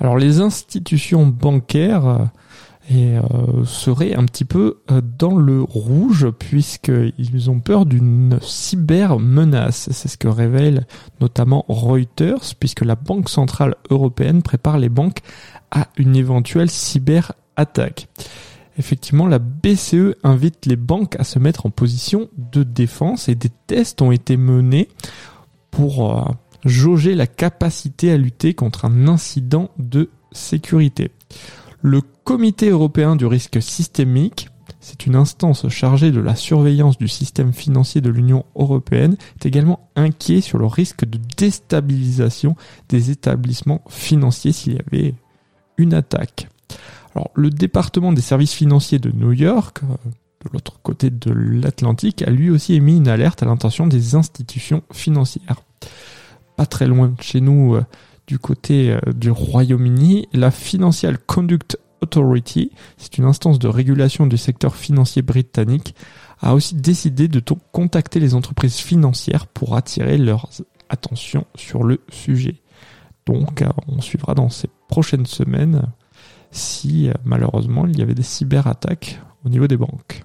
Alors les institutions bancaires euh, euh, seraient un petit peu euh, dans le rouge puisqu'ils ont peur d'une cybermenace. C'est ce que révèle notamment Reuters puisque la Banque Centrale Européenne prépare les banques à une éventuelle cyberattaque. Effectivement, la BCE invite les banques à se mettre en position de défense et des tests ont été menés pour euh, jauger la capacité à lutter contre un incident de sécurité. Le Comité européen du risque systémique, c'est une instance chargée de la surveillance du système financier de l'Union européenne, est également inquiet sur le risque de déstabilisation des établissements financiers s'il y avait une attaque. Alors, le département des services financiers de New York, euh, de l'autre côté de l'Atlantique, a lui aussi émis une alerte à l'intention des institutions financières pas très loin de chez nous, euh, du côté euh, du Royaume-Uni, la Financial Conduct Authority, c'est une instance de régulation du secteur financier britannique, a aussi décidé de contacter les entreprises financières pour attirer leur attention sur le sujet. Donc euh, on suivra dans ces prochaines semaines si malheureusement il y avait des cyberattaques au niveau des banques.